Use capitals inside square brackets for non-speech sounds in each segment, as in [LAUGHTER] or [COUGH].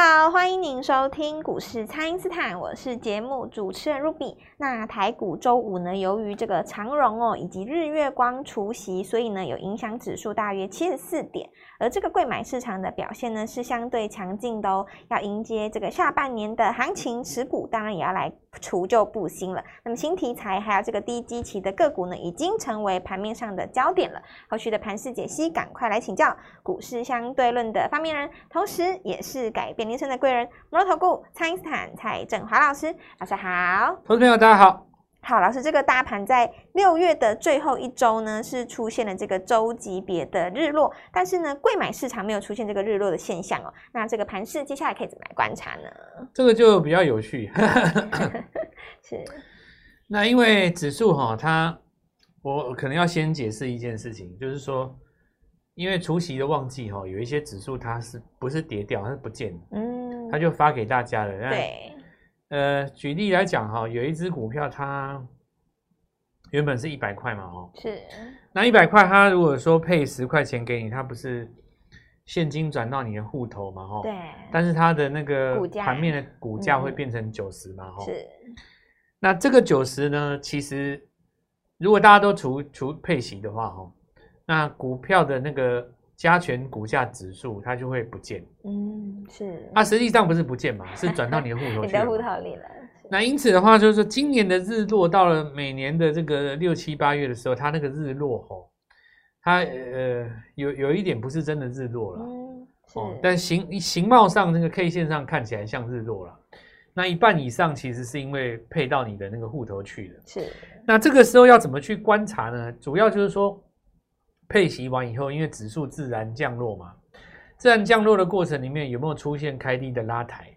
好，欢迎您收听股市蔡因斯坦，我是节目主持人 Ruby。那台股周五呢，由于这个长荣哦以及日月光除息，所以呢有影响指数大约七十四点。而这个柜买市场的表现呢是相对强劲的哦，要迎接这个下半年的行情，持股当然也要来除旧布新了。那么新题材还有这个低基期的个股呢，已经成为盘面上的焦点了。后续的盘势解析，赶快来请教股市相对论的发明人，同时也是改变人生的贵人——摩尔投顾蔡因斯坦蔡正华老师，老师好，投资朋友大家好。好，老师，这个大盘在六月的最后一周呢，是出现了这个周级别的日落，但是呢，贵买市场没有出现这个日落的现象哦。那这个盘势接下来可以怎么来观察呢？这个就比较有趣，[LAUGHS] 是。那因为指数哈，它我可能要先解释一件事情，就是说，因为除夕的旺季哈，有一些指数它是不是跌掉，它是不见，嗯，它就发给大家了，对。呃，举例来讲哈，有一只股票，它原本是一百块嘛，哦，是。那一百块，它如果说配十块钱给你，它不是现金转到你的户头嘛，哈，对。但是它的那个盘面的股价会变成九十嘛，哈、嗯。是。那这个九十呢，其实如果大家都除除配息的话，哈，那股票的那个。加权股价指数，它就会不见。嗯，是。它、啊、实际上不是不见嘛，是转到你的户头 [LAUGHS] 去。你的户头里了。那因此的话，就是说今年的日落到了每年的这个六七八月的时候，它那个日落吼，它呃有有一点不是真的日落了。嗯，哦、但形形貌上那个 K 线上看起来像日落了。那一半以上其实是因为配到你的那个户头去的。是。那这个时候要怎么去观察呢？主要就是说。配息完以后，因为指数自然降落嘛，自然降落的过程里面有没有出现开低的拉抬？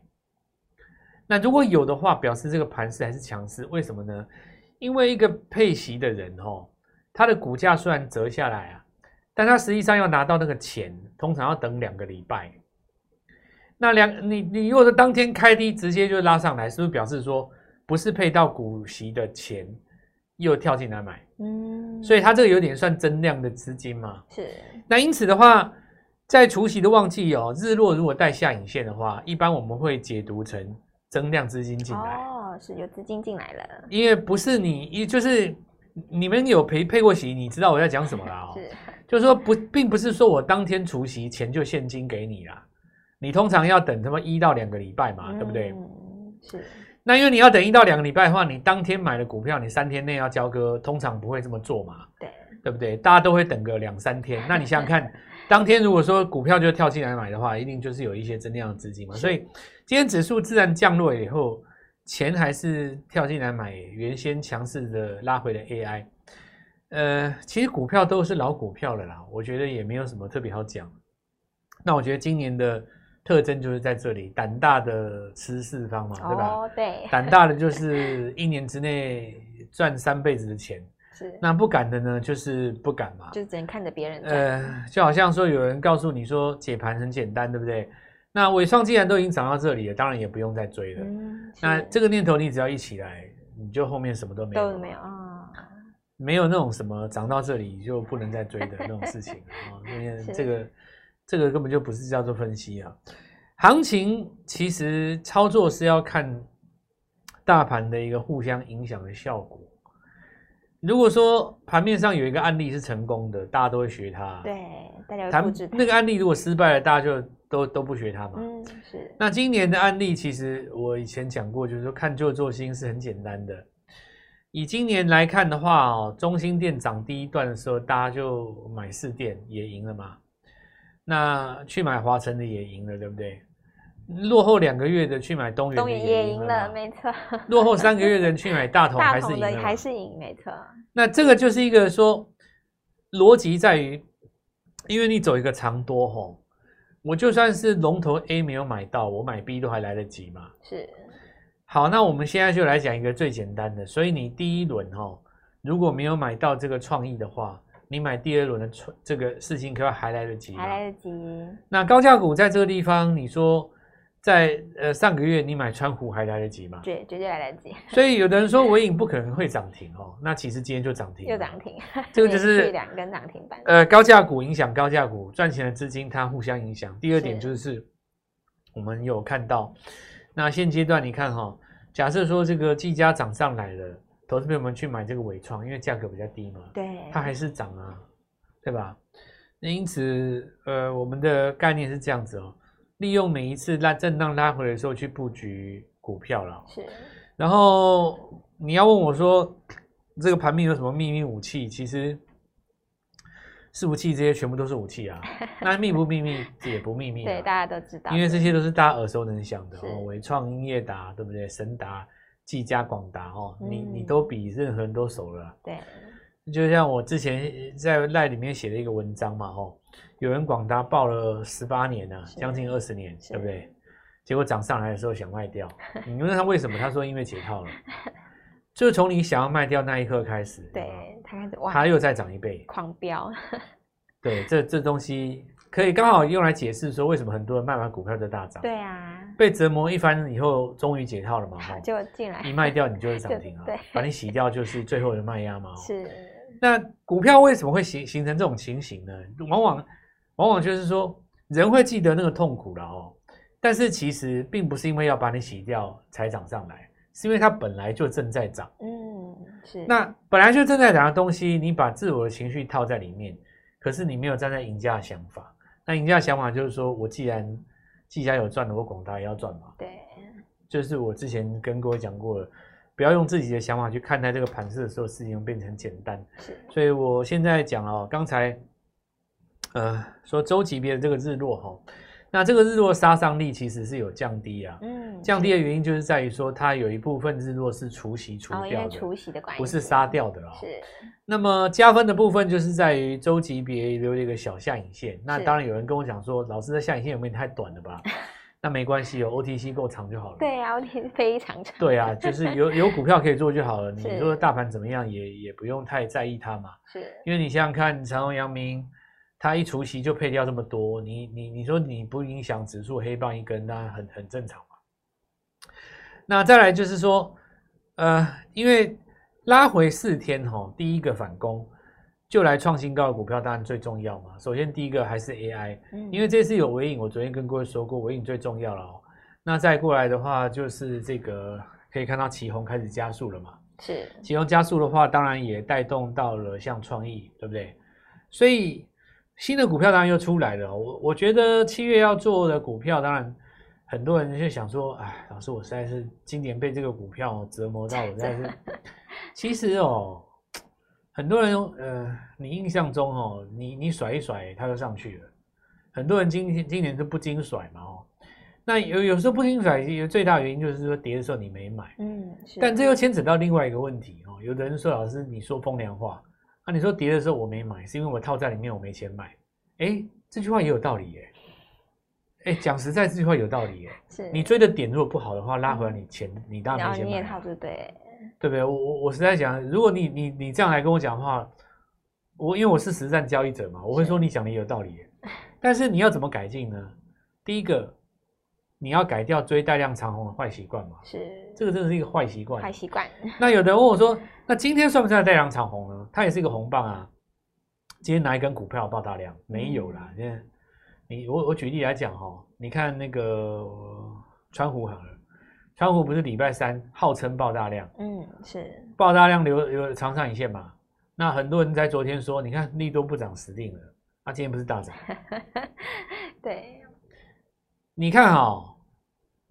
那如果有的话，表示这个盘势还是强势。为什么呢？因为一个配息的人哦，他的股价虽然折下来啊，但他实际上要拿到那个钱，通常要等两个礼拜。那两你你如果是当天开低直接就拉上来，是不是表示说不是配到股息的钱？又跳进来买，嗯，所以它这个有点算增量的资金嘛，是。那因此的话，在除夕的旺季哦，日落如果带下影线的话，一般我们会解读成增量资金进来。哦，是有资金进来了。因为不是你，一就是你们有陪配过席，你知道我在讲什么啦。哦。[LAUGHS] 是，就是说不，并不是说我当天除夕钱就现金给你啦，你通常要等他妈一到两个礼拜嘛，嗯，对不对？是。那因为你要等一到两个礼拜的话，你当天买的股票，你三天内要交割，通常不会这么做嘛？对，对不对？大家都会等个两三天。[LAUGHS] 那你想想看，当天如果说股票就跳进来买的话，一定就是有一些增量的资金嘛。所以今天指数自然降落以后，钱还是跳进来买原先强势的拉回的 AI。呃，其实股票都是老股票了啦，我觉得也没有什么特别好讲。那我觉得今年的。特征就是在这里，胆大的吃四方嘛，对吧？哦，对，胆大的就是一年之内赚三辈子的钱，[LAUGHS] 是。那不敢的呢，就是不敢嘛，就只能看着别人。呃，就好像说有人告诉你说解盘很简单，对不对？那尾创既然都已经涨到这里了，当然也不用再追了。嗯，那这个念头你只要一起来，你就后面什么都没有，都没有啊，没有那种什么涨到这里就不能再追的那种事情啊，因为 [LAUGHS] 这个。这个根本就不是叫做分析啊，行情其实操作是要看大盘的一个互相影响的效果。如果说盘面上有一个案例是成功的，大家都会学它。对，大家会复制。那个案例如果失败了，大家就都都不学它嘛。嗯，是。那今年的案例其实我以前讲过，就是说看旧做新是很简单的。以今年来看的话哦，中心店涨第一段的时候，大家就买四店也赢了嘛。那去买华晨的也赢了，对不对？落后两个月的去买东元的也赢了，没错。落后三个月的人去买大同 [LAUGHS] 还是赢，还是赢，没错。那这个就是一个说逻辑在于，因为你走一个长多吼，我就算是龙头 A 没有买到，我买 B 都还来得及嘛。是。好，那我们现在就来讲一个最简单的，所以你第一轮吼如果没有买到这个创意的话。你买第二轮的这个事情，可能还来得及，还来得及。那高价股在这个地方，你说在呃上个月你买川湖还来得及吗？绝绝对来得及。[LAUGHS] 所以有的人说 [LAUGHS] 尾影不可能会涨停哦，那其实今天就涨停，又涨停，这个就 [LAUGHS] 是两根涨停板。呃，高价股影响高价股赚钱的资金，它互相影响。第二点就是我们有看到。那现阶段你看哈，假设说这个技嘉涨上来了，投资朋友们去买这个纬创，因为价格比较低嘛，对，它还是涨啊，对吧？那因此，呃，我们的概念是这样子哦，利用每一次拉震荡拉回来的时候去布局股票了。是。然后你要问我说，这个盘面有什么秘密武器？其实。伺服器这些全部都是武器啊，[LAUGHS] 那秘不秘密也不秘密，对，大家都知道，因为这些都是大家耳熟能详的哦，纬创、英业达，对不对？神达、技嘉、广达哦，嗯、你你都比任何人都熟了。对，就像我之前在赖里面写的一个文章嘛，哦，有人广达抱了十八年了，将近二十年，对不对？结果涨上来的时候想卖掉，[LAUGHS] 你问他为什么？他说因为解套了。就是从你想要卖掉那一刻开始，对，他开始哇，它又再涨一倍，狂飙。对，这这东西可以刚好用来解释说，为什么很多人卖完股票就大涨。对啊，被折磨一番以后，终于解套了嘛，哈，[LAUGHS] 就进来一卖掉你就会涨停啊，[LAUGHS] 对，把你洗掉就是最后的卖压嘛。是。那股票为什么会形形成这种情形呢？往往往往就是说，人会记得那个痛苦了哦，但是其实并不是因为要把你洗掉才涨上来。是因为它本来就正在涨，嗯，是。那本来就正在涨的东西，你把自我的情绪套在里面，可是你没有站在赢家的想法。那赢家的想法就是说，我既然技嘉有赚的，我广大也要赚嘛。对，就是我之前跟各位讲过了，不要用自己的想法去看待这个盘势的时候，事情变成简单。是。所以我现在讲哦，刚才呃说周级别的这个日落哈。那这个日落杀伤力其实是有降低啊，嗯，降低的原因就是在于说它有一部分日落是除息除掉的，除息的关系，不是杀掉的哦。是。那么加分的部分就是在于周级别留了一个小下影线。那当然有人跟我讲说，老师的下影线有没有太短了吧？[LAUGHS] 那没关系，有 OTC 够长就好了。对啊，OTC 非常长。对啊，就是有有股票可以做就好了。你说大盘怎么样也也不用太在意它嘛。是。因为你想想看，长荣、阳明。它一除息就配掉这么多，你你你说你不影响指数黑棒一根，那很很正常嘛。那再来就是说，呃，因为拉回四天哈，第一个反攻就来创新高的股票当然最重要嘛。首先第一个还是 AI，因为这次有尾影，我昨天跟各位说过，尾影最重要了哦。那再过来的话就是这个可以看到起红开始加速了嘛，是奇鋐加速的话，当然也带动到了像创意，对不对？所以。新的股票当然又出来了，我我觉得七月要做的股票，当然很多人就想说，哎，老师，我实在是今年被这个股票折磨到，我实在是。其实哦，很多人呃，你印象中哦，你你甩一甩，它就上去了。很多人今天今年都不经甩嘛哦，那有有时候不经甩，有最大原因就是说跌的时候你没买，嗯，但这又牵扯到另外一个问题哦。有的人说，老师你说风凉话。啊，你说跌的时候我没买，是因为我套在里面，我没钱买。哎，这句话也有道理耶。哎，讲实在，这句话有道理耶。是你追的点如果不好的话，拉回来你钱，你当然没钱买。你也套就对，对不对？我我我实在讲，如果你你你这样来跟我讲的话，我因为我是实战交易者嘛，我会说你讲的也有道理耶。但是你要怎么改进呢？第一个。你要改掉追带量长红的坏习惯嘛？是，这个真的是一个坏习惯。坏习惯。那有的人问我说：“那今天算不算带量长红呢？”它也是一个红棒啊。今天哪一根股票爆大量？没有啦。现在你我我举例来讲哈，你看那个川湖好了，川湖不是礼拜三号称爆大量？嗯，是爆大量留留长上影线嘛？那很多人在昨天说，你看利多不涨死定了。那今天不是大涨？[LAUGHS] 对。你看哈、哦。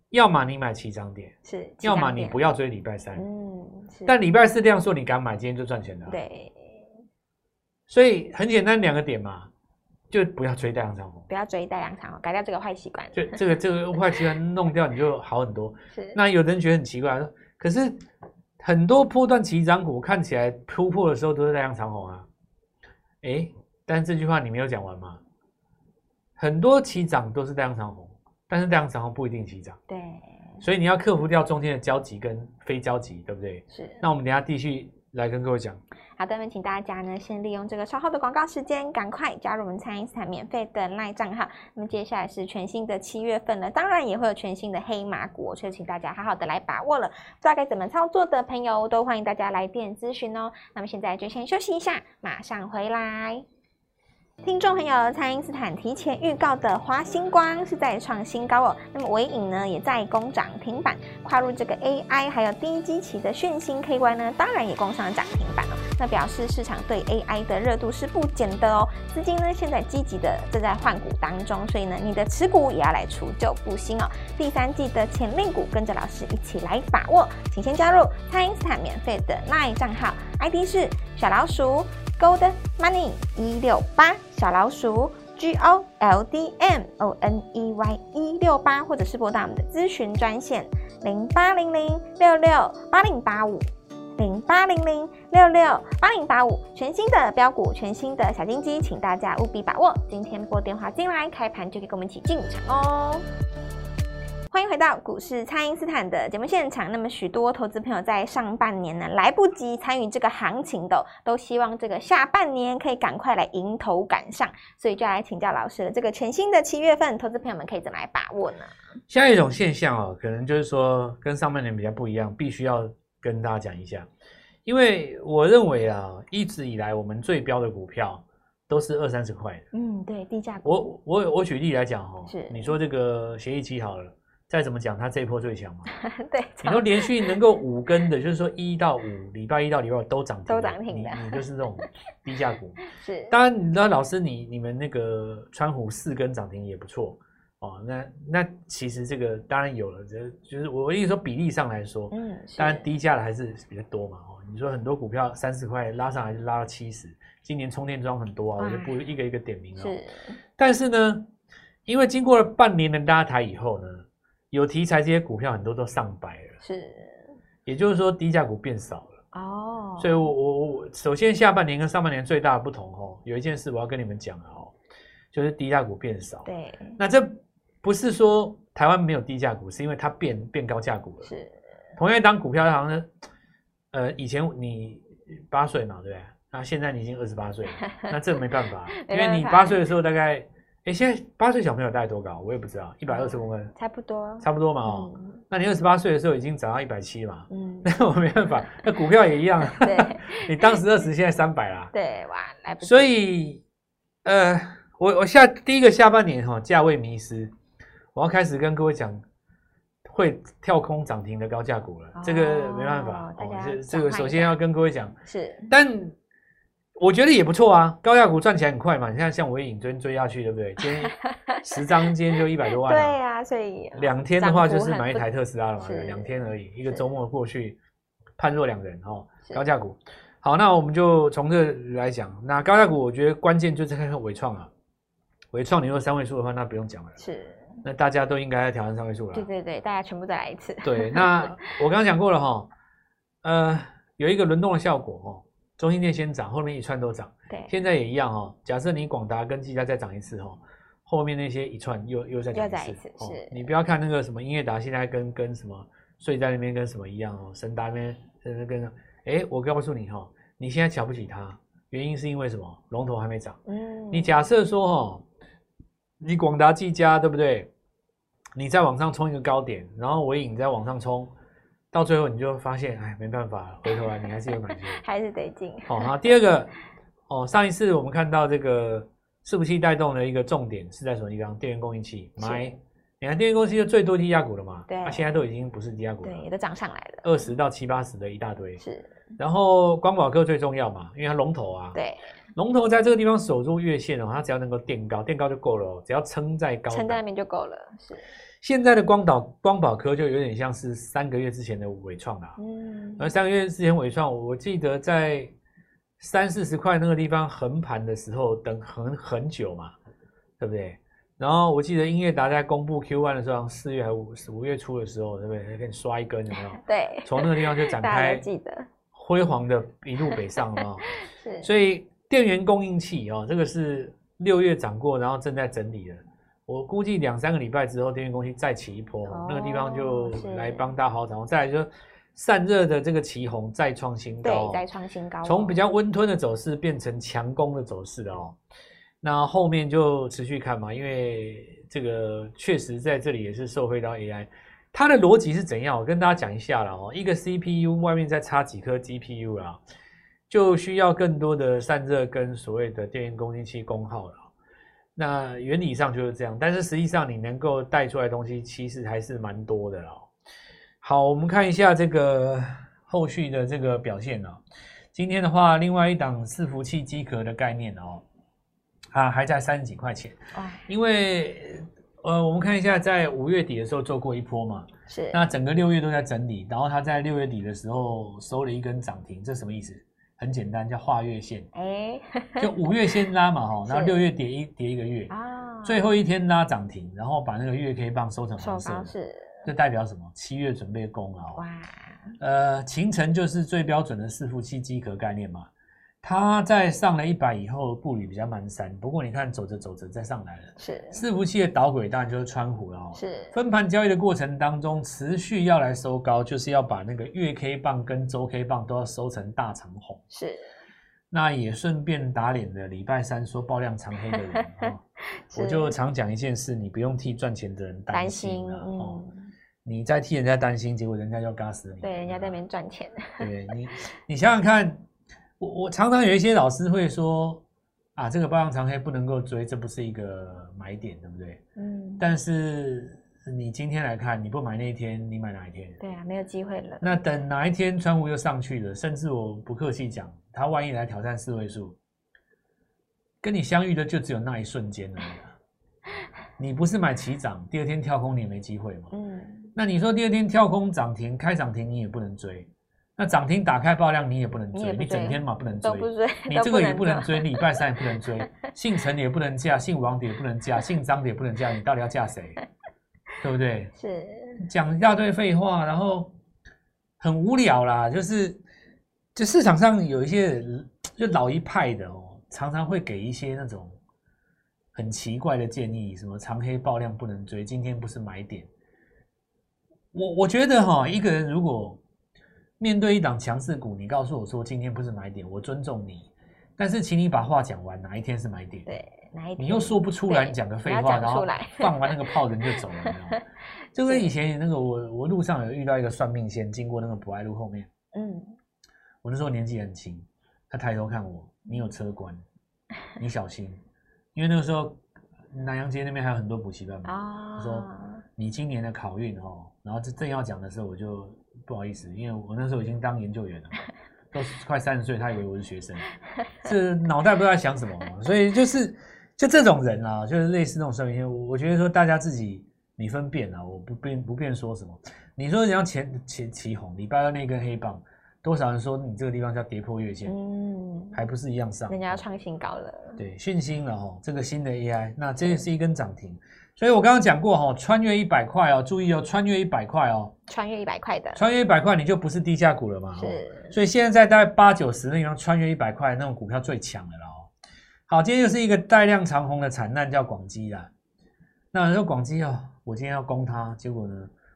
要么你买起涨点，是；要么你不要追礼拜三，嗯，是。但礼拜四这样说，你敢买，今天就赚钱了。对。所以很简单，两个点嘛，就不要追大量长红，不要追大量长红，改掉这个坏习惯。就 [LAUGHS] 这个这个坏习惯弄掉，你就好很多。[LAUGHS] 是。那有的人觉得很奇怪，可是很多波段起涨股看起来突破的时候都是大量长红啊。哎，但是这句话你没有讲完吗？很多起涨都是大量长红。但是这样长红不一定起涨，对，所以你要克服掉中间的交集跟非交集，对不对？是。那我们等下继续来跟各位讲。好的，那请大家呢先利用这个稍后的广告时间，赶快加入我们蔡因斯坦免费的 LINE 账号。那么接下来是全新的七月份了，当然也会有全新的黑马股，所以请大家好好的来把握了。不知道该怎么操作的朋友，都欢迎大家来电咨询哦。那么现在就先休息一下，马上回来。听众朋友，蔡因斯坦提前预告的华星光是在创新高哦。那么纬颖呢，也在攻涨停板，跨入这个 AI 还有低基期的讯芯 KY 呢，当然也攻上了涨停板哦。那表示市场对 AI 的热度是不减的哦。资金呢现在积极的正在换股当中，所以呢，你的持股也要来除旧布新哦。第三季的潜力股，跟着老师一起来把握，请先加入蔡因斯坦免费的 LINE 账号，ID 是小老鼠。Gold Money 一六八小老鼠 G O L D M O N E Y 一六八，或者是拨打我们的咨询专线零八零零六六八零八五零八零零六六八零八五，全新的标股，全新的小金鸡，请大家务必把握。今天拨电话进来，开盘就可以跟我们一起进场哦。欢迎回到股市，蔡因斯坦的节目现场。那么，许多投资朋友在上半年呢来不及参与这个行情的，都希望这个下半年可以赶快来迎头赶上，所以就来请教老师了。这个全新的七月份，投资朋友们可以怎么来把握呢？下一种现象哦，可能就是说跟上半年比较不一样，必须要跟大家讲一下。因为我认为啊，一直以来我们最标的股票都是二三十块的。嗯，对，低价股。我我我举例来讲哈，是你说这个协议期好了。再怎么讲，它这一波最强嘛？[LAUGHS] 对，你说连续能够五根的，就是说一到五礼拜一到礼拜五都涨停，都涨停的，你你就是这种 [LAUGHS] 低价股。是，当然，你知道老师你你们那个川湖四根涨停也不错哦。那那其实这个当然有了，这就是我意思说比例上来说，嗯，当然低价的还是比较多嘛。哦，你说很多股票三十块拉上来就拉到七十，今年充电桩很多啊，我就不一个一个点名了。是，但是呢，因为经过了半年的拉抬以后呢。有题材这些股票很多都上百了，是，也就是说低价股变少了哦。所以我我我首先下半年跟上半年最大的不同哦，有一件事我要跟你们讲哦，就是低价股变少。对，那这不是说台湾没有低价股，是因为它变变高价股了。是，同样一档股票，好像呃以前你八岁嘛，对不对？那现在你已经二十八岁了，那这没办法，[LAUGHS] 因为你八岁的时候大概。哎，现在八岁小朋友大概多高？我也不知道，一百二十公分，差不多，差不多嘛哦。嗯、那你二十八岁的时候已经涨到一百七嘛？嗯，那我没办法，那股票也一样。[LAUGHS] 对，你当时二十，现在三百啦。对，哇，来不及。所以，呃，我我下第一个下半年哈，价位迷失，我要开始跟各位讲，会跳空涨停的高价股了。哦、这个没办法，哦，这这个首先要跟各位讲是，但。我觉得也不错啊，高价股赚起来很快嘛。你看像纬颖追追下去，对不对？今天 [LAUGHS] 十张，今天就一百多万。对呀、啊，所以两天的话就是买一台特斯拉了嘛。两天而已，一个周末过去，判若两人哦。高价股，好，那我们就从这来讲。那高价股，我觉得关键就是看看纬创啊。伟创，你说三位数的话，那不用讲了。是。那大家都应该要挑战三位数了。对对对，大家全部再来一次。对，那我刚刚讲过了哈，呃，有一个轮动的效果哦。中心店先涨，后面一串都涨。对，现在也一样哦。假设你广达跟技嘉再涨一次哦，后面那些一串又又再涨一次。哦，你不要看那个什么英业达现在跟跟什么睡在那边跟什么一样哦，神达那边在那跟，哎，我告诉你哈，你现在瞧不起它，原因是因为什么？龙头还没涨。嗯。你假设说哈，你广达、技嘉对不对？你再往上冲一个高点，然后尾影再往上冲。到最后你就发现，哎，没办法，回头来你还是有买进，还是得进。好，那第二个，哦，上一次我们看到这个伺服器带动的一个重点是在什么地方？电源供应器买，你看电源供应器就最多低价股了嘛？对，那现在都已经不是低价股了，对，也都涨上来了，二十到七八十的一大堆。是，然后光宝科最重要嘛，因为它龙头啊，对，龙头在这个地方守住月线哦，它只要能够垫高，垫高就够了哦，只要撑在高，撑在那边就够了，是。现在的光导光宝科就有点像是三个月之前的伟创啦，嗯，而三个月之前伟创，我记得在三四十块那个地方横盘的时候，等很很久嘛，对不对？然后我记得英业达在公布 Q1 的时候，四月还五五月初的时候，对不对？还给你刷一根，有没有？[LAUGHS] 对，从那个地方就展开，记得辉煌的一路北上啊，[LAUGHS] 是。所以电源供应器哦，这个是六月涨过，然后正在整理的。我估计两三个礼拜之后，电源供应器再起一波，哦、那个地方就来帮大家好涨。再来就散热的这个旗红再创新高，对，再创新高，从比较温吞的走势变成强攻的走势了哦。那后面就持续看嘛，因为这个确实在这里也是受惠到 AI，它的逻辑是怎样？我跟大家讲一下了哦。一个 CPU 外面再插几颗 GPU 啊，就需要更多的散热跟所谓的电源供应器功耗了。那原理上就是这样，但是实际上你能够带出来的东西其实还是蛮多的哦。好，我们看一下这个后续的这个表现哦。今天的话，另外一档伺服器机壳的概念哦，啊还在三十几块钱。因为呃，我们看一下，在五月底的时候做过一波嘛，是。那整个六月都在整理，然后它在六月底的时候收了一根涨停，这什么意思？很简单，叫画月线。哎，就五月先拉嘛，哈，然后六月跌一跌一个月，啊，最后一天拉涨停，然后把那个月 K 棒收成黄色，是。这代表什么？七月准备攻了。哇，呃，秦城就是最标准的伺服器机壳概念嘛。它在上了一百以后步履比较蹒跚，不过你看走着走着再上来了。是伺服器的导轨当然就是川湖了哦。是分盘交易的过程当中，持续要来收高，就是要把那个月 K 棒跟周 K 棒都要收成大长红。是，那也顺便打脸的礼拜三说爆量长黑的人哦，[LAUGHS] 我就常讲一件事，你不用替赚钱的人担心了哦。你在替人家担心，结果人家就嘎死你。对，人家在那边赚钱。对 [LAUGHS] 你，你想想看。我我常常有一些老师会说啊，这个爆量长黑不能够追，这不是一个买点，对不对？嗯。但是你今天来看，你不买那一天，你买哪一天？对啊，没有机会了。那等哪一天川湖又上去了，甚至我不客气讲，他万一来挑战四位数，跟你相遇的就只有那一瞬间而已。[LAUGHS] 你不是买起涨，第二天跳空你也没机会嘛。嗯。那你说第二天跳空涨停开涨停，你也不能追。那涨停打开爆量，你也不能追，你，你整天嘛不能追，追你这个也不能追，礼拜三也不能追，[LAUGHS] 姓陈的也不能嫁，姓王的也不能嫁，姓张的也不能嫁，你到底要嫁谁？对不对？[LAUGHS] 是讲一大堆废话，然后很无聊啦，就是就市场上有一些人，就老一派的哦，常常会给一些那种很奇怪的建议，什么长黑爆量不能追，今天不是买点。我我觉得哈，一个人如果面对一档强势股，你告诉我说今天不是买点，我尊重你，但是请你把话讲完，哪一天是买点？对，哪一天？你又说不出来，你讲个废话，然后 [LAUGHS] 放完那个炮人就走了？[LAUGHS] 就跟以前那个我我路上有遇到一个算命仙，经过那个博爱路后面，嗯，我那时候年纪很轻，他抬头看我，你有车关，[LAUGHS] 你小心，因为那个时候南洋街那边还有很多补习班嘛，他、哦、说你今年的考运哦，然后这正要讲的时候我就。不好意思，因为我那时候已经当研究员了，[LAUGHS] 都快三十岁，他以为我是学生，[LAUGHS] 这脑袋不知道在想什么，所以就是就这种人啊，就是类似那种生命线，我觉得说大家自己你分辨啊，我不便不便说什么。你说人家前前起红，礼拜二那根黑棒，多少人说你这个地方叫跌破月线，嗯，还不是一样上，人家要创新高了，对，讯息了哦，这个新的 AI，那这是一根涨停。所以我刚刚讲过哈，穿越一百块哦，注意哦，穿越一百块哦，穿越一百块的，穿越一百块你就不是低价股了嘛。是，所以现在在大概八九十那地方，穿越一百块那种股票最强的了哦。好，今天又是一个带量长红的惨案，叫广基啦。那说广基哦，我今天要攻它，结果呢，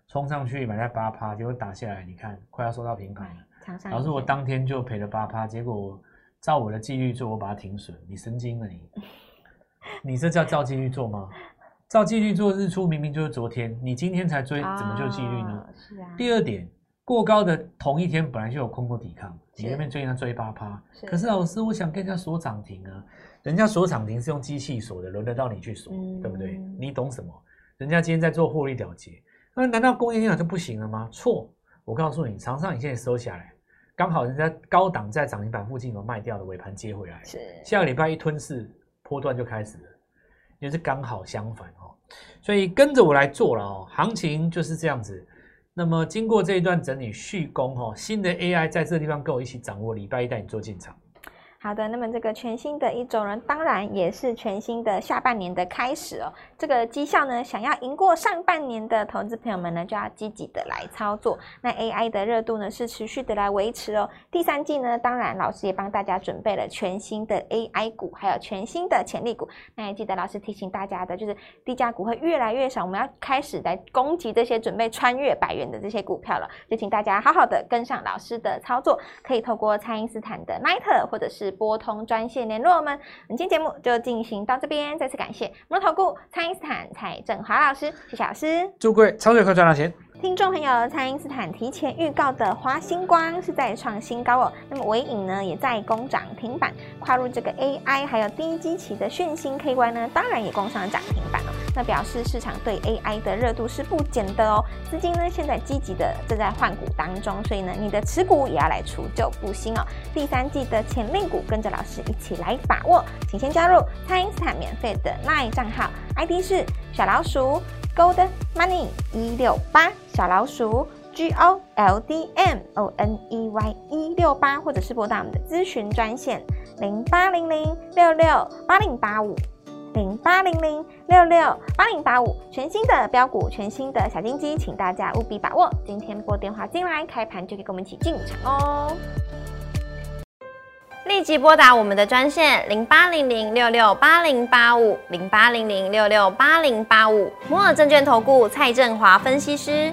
冲上去买在八趴，结果打下来，你看快要收到平盘了。老师，我当天就赔了八趴，结果我照我的纪律做，我把它停损，你神经了你？[LAUGHS] 你这叫照纪律做吗？照纪律做日出，明明就是昨天，你今天才追，怎么就纪律呢？是啊。第二点，过高的同一天本来就有空头抵抗，你那边追人家追八趴，可是老师，我想跟人家锁涨停啊，人家锁涨停是用机器锁的，轮得到你去锁，嗯、对不对？你懂什么？人家今天在做获利了结，那难道工业电脑就不行了吗？错，我告诉你，长上影线收下来，刚好人家高档在涨停板附近有卖掉的尾盘接回来，是下个礼拜一吞噬波段就开始了。也是刚好相反哦，所以跟着我来做了哦，行情就是这样子。那么经过这一段整理续攻哦，新的 AI 在这个地方跟我一起掌握，礼拜一带你做进场。好的，那么这个全新的一周呢，当然也是全新的下半年的开始哦。这个绩效呢，想要赢过上半年的投资朋友们呢，就要积极的来操作。那 AI 的热度呢，是持续的来维持哦。第三季呢，当然老师也帮大家准备了全新的 AI 股，还有全新的潜力股。那也记得老师提醒大家的，就是低价股会越来越少，我们要开始来攻击这些准备穿越百元的这些股票了。就请大家好好的跟上老师的操作，可以透过蔡因斯坦的 Line 或者是。拨通专线联络我们，本期节目就进行到这边，再次感谢摩投顾蔡因斯坦蔡正华老师，谢谢老师，祝各位操作快赚到钱。听众朋友，蔡因斯坦提前预告的华星光是在创新高哦。那么纬颖呢，也在攻涨停板，跨入这个 AI 还有低基期的讯星 KY 呢，当然也攻上了涨停板哦。那表示市场对 AI 的热度是不减的哦。资金呢，现在积极的正在换股当中，所以呢，你的持股也要来除旧布新哦。第三季的潜力股，跟着老师一起来把握，请先加入蔡因斯坦免费的 LINE 账号，ID 是小老鼠。Gold Money 一六八小老鼠 G O L D M O N E Y 一六八，或者是拨打我们的咨询专线零八零零六六八零八五零八零零六六八零八五，全新的标股，全新的小金鸡，请大家务必把握。今天拨电话进来，开盘就可以跟我们一起进场哦。立即拨打我们的专线零八零零六六八零八五零八零零六六八零八五摩尔证券投顾蔡振华分析师。